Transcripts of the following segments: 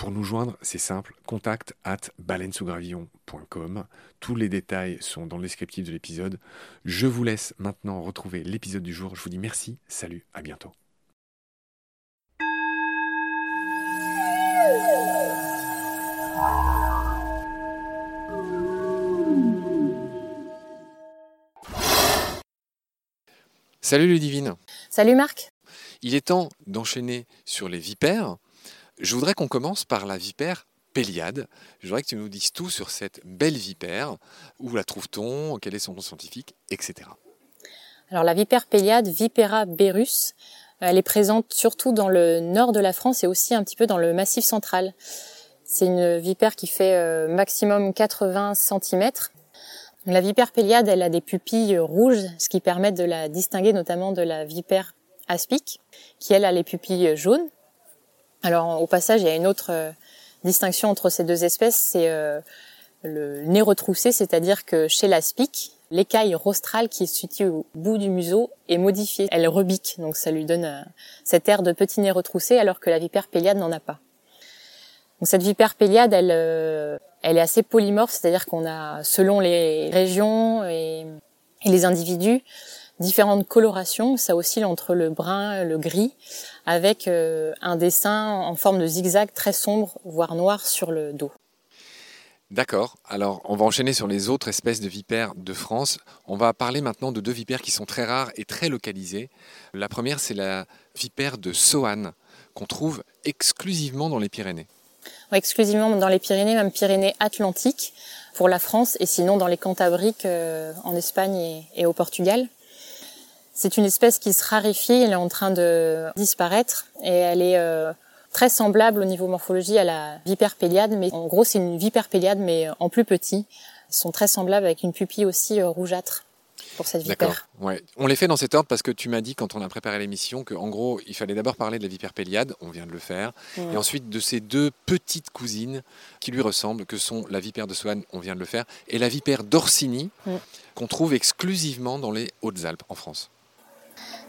Pour nous joindre, c'est simple, contact at baleinesougravillon.com. Tous les détails sont dans le descriptif de l'épisode. Je vous laisse maintenant retrouver l'épisode du jour. Je vous dis merci, salut, à bientôt. Salut Ludivine. Salut Marc. Il est temps d'enchaîner sur les vipères. Je voudrais qu'on commence par la vipère Péliade. Je voudrais que tu nous dises tout sur cette belle vipère. Où la trouve-t-on? Quel est son nom scientifique? Etc. Alors la vipère Péliade, Vipera berus, elle est présente surtout dans le nord de la France et aussi un petit peu dans le massif central. C'est une vipère qui fait euh, maximum 80 cm. La vipère Péliade, elle a des pupilles rouges, ce qui permet de la distinguer notamment de la vipère aspic, qui elle a les pupilles jaunes. Alors au passage, il y a une autre euh, distinction entre ces deux espèces, c'est euh, le nez retroussé, c'est-à-dire que chez l'aspic, l'écaille rostrale qui est située au bout du museau est modifiée. Elle rebique, donc ça lui donne euh, cet air de petit nez retroussé, alors que la vipère péliade n'en a pas. Donc cette vipère péliade, elle, est assez polymorphe, c'est-à-dire qu'on a, selon les régions et les individus, différentes colorations. Ça oscille entre le brun, le gris, avec euh, un dessin en forme de zigzag très sombre, voire noir sur le dos. D'accord. Alors, on va enchaîner sur les autres espèces de vipères de France. On va parler maintenant de deux vipères qui sont très rares et très localisées. La première, c'est la vipère de Soane, qu'on trouve exclusivement dans les Pyrénées. exclusivement dans les Pyrénées, même Pyrénées Atlantiques pour la France, et sinon dans les Cantabriques euh, en Espagne et au Portugal. C'est une espèce qui se raréfie, elle est en train de disparaître et elle est euh, très semblable au niveau morphologie à la vipère péliade, mais en gros c'est une vipère péliade mais en plus petit. Ils sont très semblables avec une pupille aussi euh, rougeâtre pour cette vipère. Ouais. On les fait dans cet ordre parce que tu m'as dit quand on a préparé l'émission qu'en gros il fallait d'abord parler de la vipère péliade, on vient de le faire, et ensuite de ces deux petites cousines qui lui ressemblent, que sont la vipère de Swann, on vient de le faire, et la vipère d'Orsini, qu'on trouve exclusivement dans les Hautes-Alpes en France.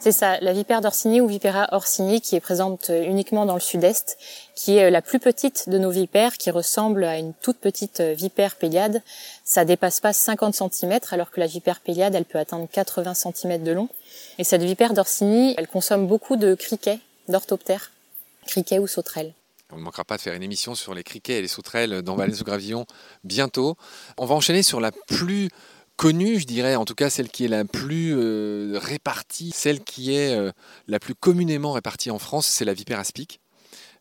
C'est ça, la vipère d'Orsini ou Vipera orsini qui est présente euh, uniquement dans le sud-est, qui est euh, la plus petite de nos vipères, qui ressemble à une toute petite euh, vipère péliade. Ça dépasse pas 50 cm, alors que la vipère péliade, elle peut atteindre 80 cm de long. Et cette vipère d'Orsini, elle consomme beaucoup de criquets, d'orthoptères, criquets ou sauterelles. On ne manquera pas de faire une émission sur les criquets et les sauterelles dans Valais sous Gravillon bientôt. On va enchaîner sur la plus connue, je dirais, en tout cas celle qui est la plus euh, répartie, celle qui est euh, la plus communément répartie en France, c'est la vipère aspic.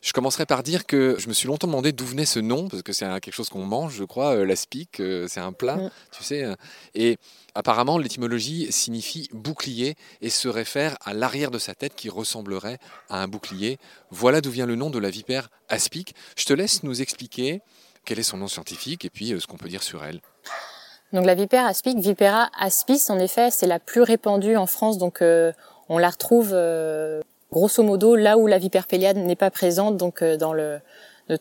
Je commencerai par dire que je me suis longtemps demandé d'où venait ce nom, parce que c'est quelque chose qu'on mange, je crois, euh, l'aspic, c'est un plat, tu sais. Et apparemment, l'étymologie signifie bouclier et se réfère à l'arrière de sa tête qui ressemblerait à un bouclier. Voilà d'où vient le nom de la vipère aspic. Je te laisse nous expliquer quel est son nom scientifique et puis ce qu'on peut dire sur elle. Donc la vipère aspic, Vipera aspis, en effet, c'est la plus répandue en France. Donc euh, on la retrouve euh, grosso modo là où la vipère péliade n'est pas présente, donc euh, dans le,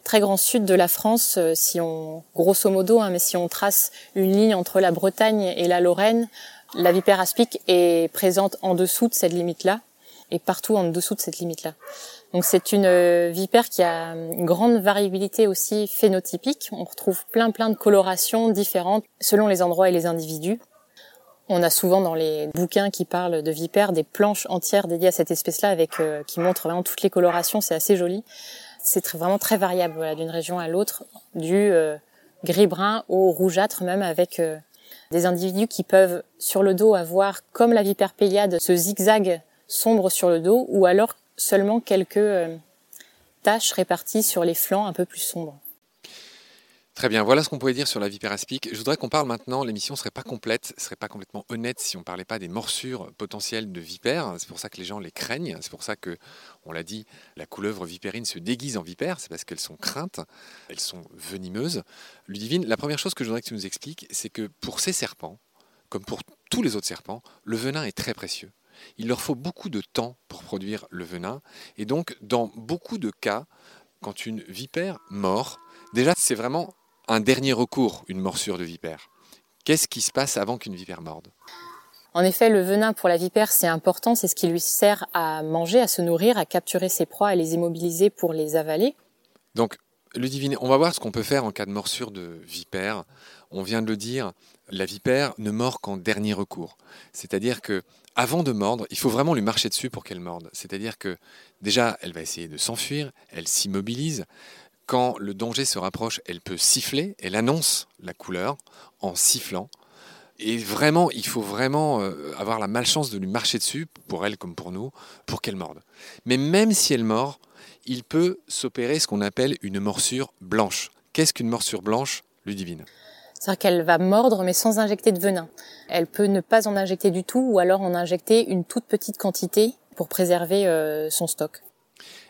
très grand sud de la France. euh, si on grosso modo, hein, mais si on trace une ligne entre la Bretagne et la Lorraine, la vipère aspic est présente en dessous de cette limite-là et partout en dessous de cette limite-là. Donc c'est une euh, vipère qui a une grande variabilité aussi phénotypique. On retrouve plein plein de colorations différentes selon les endroits et les individus. On a souvent dans les bouquins qui parlent de vipères des planches entières dédiées à cette espèce-là avec euh, qui montrent vraiment toutes les colorations. C'est assez joli. C'est vraiment très variable d'une région à l'autre, du euh, gris-brun au rougeâtre même avec des individus qui peuvent sur le dos avoir comme la vipère péliade ce zigzag sombre sur le dos ou alors seulement quelques euh, taches réparties sur les flancs un peu plus sombres. Très bien, voilà ce qu'on pouvait dire sur la vipère aspic. Je voudrais qu'on parle maintenant, l'émission ne serait pas complète, serait pas complètement honnête si on ne parlait pas des morsures potentielles de vipères. C'est pour ça que les gens les craignent, c'est pour ça que, on l'a dit, la couleuvre vipérine se déguise en vipère, c'est parce qu'elles sont craintes, elles sont venimeuses. Ludivine, la première chose que je voudrais que tu nous expliques, c'est que pour ces serpents, comme pour tous les autres serpents, le venin est très précieux. Il leur faut beaucoup de temps pour produire le venin, et donc dans beaucoup de cas, quand une vipère mord, déjà c'est vraiment un dernier recours, une morsure de vipère. Qu'est-ce qui se passe avant qu'une vipère morde? En effet, le venin pour la vipère, c'est important, c'est ce qui lui sert à manger, à se nourrir, à capturer ses proies, à les immobiliser pour les avaler. Donc, Ludivine, on va voir ce qu'on peut faire en cas de morsure de vipère. On vient de le dire, la vipère ne mord qu'en dernier recours. C'est-à-dire que avant de mordre, il faut vraiment lui marcher dessus pour qu'elle morde. C'est-à-dire que déjà, elle va essayer de s'enfuir, elle s'immobilise. Quand le danger se rapproche, elle peut siffler, elle annonce la couleur en sifflant. Et vraiment, il faut vraiment euh, avoir la malchance de lui marcher dessus, pour elle comme pour nous, pour qu'elle morde. Mais même si elle mord, il peut s'opérer ce qu'on appelle une morsure blanche. Qu'est-ce qu'une morsure blanche, Ludivine? C'est-à-dire qu'elle va mordre mais sans injecter de venin. Elle peut ne pas en injecter du tout ou alors en injecter une toute petite quantité pour préserver euh, son stock.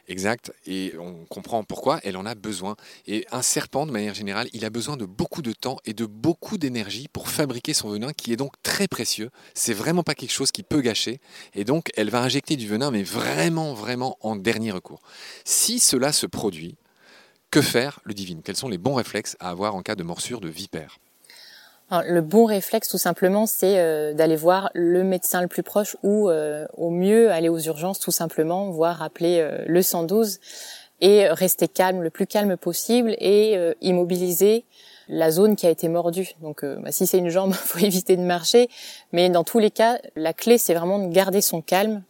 Exact, et on comprend pourquoi elle en a besoin. Et un serpent, de manière générale, il a besoin de beaucoup de temps et de beaucoup d'énergie pour fabriquer son venin, qui est donc très précieux. C'est vraiment pas quelque chose qui peut gâcher, et donc elle va injecter du venin, mais vraiment, vraiment en dernier recours. Si cela se produit, que faire, le divine? Quels sont les bons réflexes à avoir en cas de morsure de vipère? Le bon réflexe, tout simplement, c'est euh, d'aller voir le médecin le plus proche ou, euh, au mieux, aller aux urgences, tout simplement, voire appeler euh, le 112 et rester calme, le plus calme possible et immobiliser la zone qui a été mordue. Donc, bah, si c'est une jambe, faut éviter de marcher. Mais dans tous les cas, la clé, c'est vraiment de garder son calme.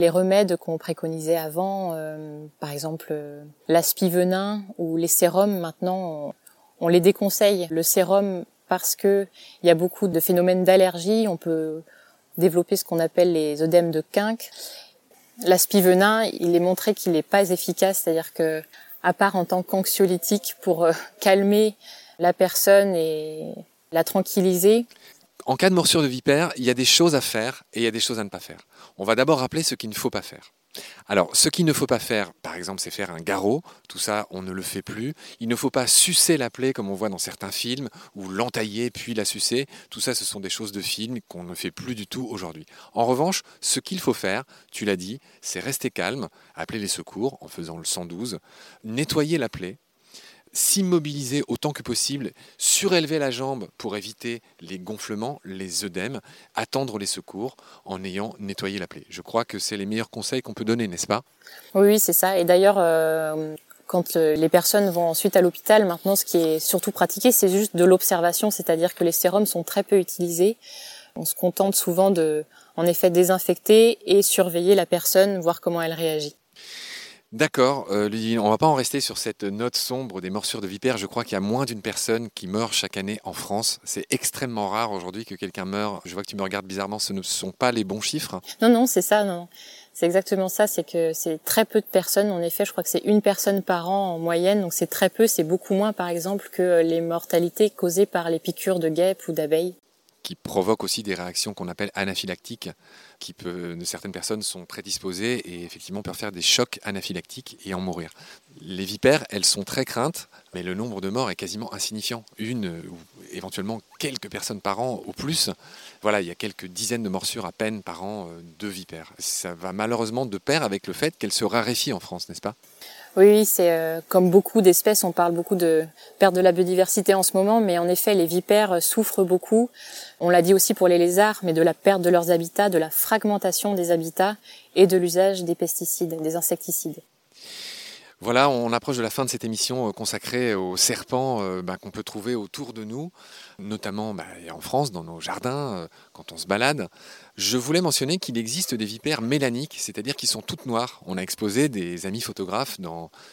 Les remèdes qu'on préconisait avant, euh, par exemple euh, l'aspivenin ou les sérums, maintenant, on, les déconseille. Le sérum, parce que il y a beaucoup de phénomènes d'allergie, on peut développer ce qu'on appelle les œdèmes de quinque. L'aspivenin, il est montré qu'il n'est pas efficace, c'est-à-dire que, à part en tant qu'anxiolytique pour euh, calmer la personne et la tranquilliser, En cas de morsure de vipère, il y a des choses à faire et il y a des choses à ne pas faire. On va d'abord rappeler ce qu'il ne faut pas faire. Alors, ce qu'il ne faut pas faire, par exemple, c'est faire un garrot. Tout ça, on ne le fait plus. Il ne faut pas sucer la plaie comme on voit dans certains films, ou l'entailler puis la sucer. Tout ça, ce sont des choses de film qu'on ne fait plus du tout aujourd'hui. En revanche, ce qu'il faut faire, tu l'as dit, c'est rester calme, appeler les secours en faisant le 112, nettoyer la plaie, s'immobiliser autant que possible, surélever la jambe pour éviter les gonflements, les œdèmes, attendre les secours en ayant nettoyé la plaie. Je crois que c'est les meilleurs conseils qu'on peut donner, n'est-ce pas? Oui, c'est ça. Et d'ailleurs, euh, quand euh, les personnes vont ensuite à l'hôpital, maintenant, ce qui est surtout pratiqué, c'est juste de l'observation, c'est-à-dire que les sérums sont très peu utilisés. On se contente souvent de, en effet, désinfecter et surveiller la personne, voir comment elle réagit. D'accord, euh, Ludivine, on va pas en rester sur cette note sombre des morsures de vipères. Je crois qu'il y a moins d'une personne qui meurt chaque année en France. C'est extrêmement rare aujourd'hui que quelqu'un meure. Je vois que tu me regardes bizarrement, ce ne sont pas les bons chiffres. Non, non, c'est ça. Non. C'est exactement ça, c'est que c'est très peu de personnes. En effet, je crois que c'est une personne par an en moyenne, donc c'est très peu. C'est beaucoup moins, par exemple, que les mortalités causées par les piqûres de guêpes ou d'abeilles qui provoque aussi des réactions qu'on appelle anaphylactiques, qui peut, certaines personnes sont prédisposées et effectivement peuvent faire des chocs anaphylactiques et en mourir. Les vipères, elles sont très craintes, mais le nombre de morts est quasiment insignifiant. Une ou éventuellement quelques personnes par an au plus. Voilà, il y a quelques dizaines de morsures à peine par an euh, de vipères. Ça va malheureusement de pair avec le fait qu'elles se raréfient en France, n'est-ce pas? Oui, c'est euh, comme beaucoup d'espèces, on parle beaucoup de perte de la biodiversité en ce moment, mais en effet, les vipères souffrent beaucoup. On l'a dit aussi pour les lézards, mais de la perte de leurs habitats, de la fragmentation des habitats et de l'usage des pesticides, des insecticides. Voilà, on approche de la fin de cette émission euh, consacrée aux serpents euh, bah, qu'on peut trouver autour de nous, notamment bah, en France, dans nos jardins, euh, quand on se balade. Je voulais mentionner qu'il existe des vipères mélaniques, c'est-à-dire qui sont toutes noires. On a exposé des amis photographes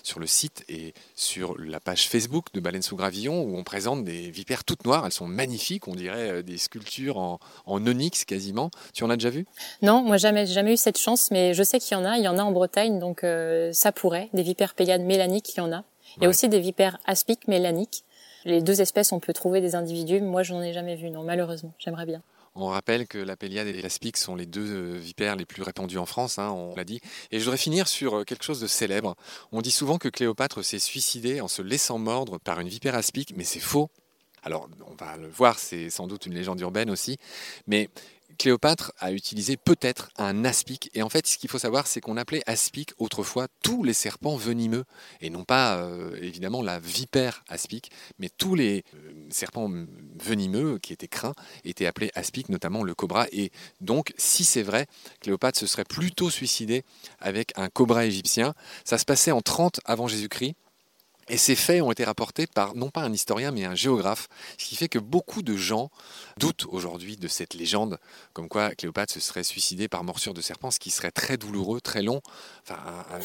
sur le site et sur la page Facebook de Baleine sous Gravillon où on présente des vipères toutes noires. Elles sont magnifiques, on dirait des sculptures en, onyx quasiment. Tu en as déjà vu? Non, moi jamais, jamais eu cette chance, mais je sais qu'il y en a. Il y en a en Bretagne, donc ça pourrait. Des vipères Pléiades mélaniques, il y en a. Il y a aussi des vipères aspiques mélaniques. Les deux espèces, on peut trouver des individus. Moi, je n'en ai jamais vu, non, malheureusement. J'aimerais bien. On rappelle que la Péliade et l'aspic sont les deux euh, vipères les plus répandues en France, hein, on l'a dit. Et je voudrais finir sur euh, quelque chose de célèbre. On dit souvent que Cléopâtre s'est suicidée en se laissant mordre par une vipère aspic, mais c'est faux. Alors, on va le voir, c'est sans doute une légende urbaine aussi. Mais Cléopâtre a utilisé peut-être un aspic. Et en fait, ce qu'il faut savoir, c'est qu'on appelait aspic autrefois tous les serpents venimeux. Et non pas, euh, évidemment, la vipère aspic, mais tous les euh, serpents venimeux qui étaient craints étaient appelés aspic, notamment le cobra. Et donc, si c'est vrai, Cléopâtre se serait plutôt suicidé avec un cobra égyptien. Ça se passait en 30 avant Jésus-Christ. Et ces faits ont été rapportés par non pas un historien mais un géographe, ce qui fait que beaucoup de gens doutent aujourd'hui de cette légende, comme quoi Cléopâtre se serait suicidée par morsure de serpent, ce qui serait très douloureux, très long, enfin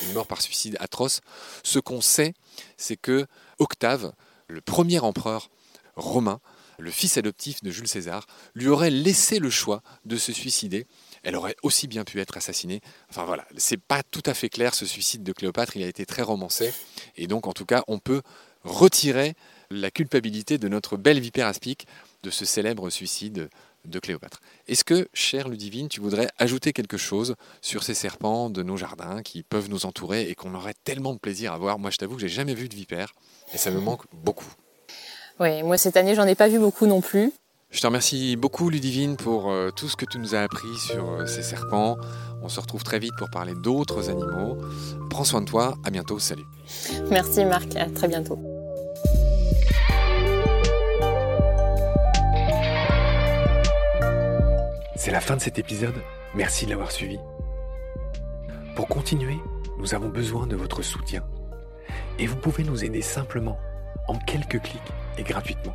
une mort par suicide atroce. Ce qu'on sait, c'est que Octave, le premier empereur romain, le fils adoptif de Jules César, lui aurait laissé le choix de se suicider elle aurait aussi bien pu être assassinée. Enfin voilà, c'est pas tout à fait clair ce suicide de Cléopâtre, il a été très romancé. Et donc en tout cas, on peut retirer la culpabilité de notre belle vipère aspic de ce célèbre suicide de Cléopâtre. Est-ce que, cher Ludivine, tu voudrais ajouter quelque chose sur ces serpents de nos jardins qui peuvent nous entourer et qu'on aurait tellement de plaisir à voir? Moi, je t'avoue que j'ai jamais vu de vipère et ça me manque beaucoup. Oui, moi cette année, j'en ai pas vu beaucoup non plus. Je te remercie beaucoup Ludivine pour euh, tout ce que tu nous as appris sur euh, ces serpents. On se retrouve très vite pour parler d'autres animaux. Prends soin de toi, à bientôt, salut. Merci Marc, à très bientôt. C'est la fin de cet épisode, merci de l'avoir suivi. Pour continuer, nous avons besoin de votre soutien. Et vous pouvez nous aider simplement, en quelques clics et gratuitement.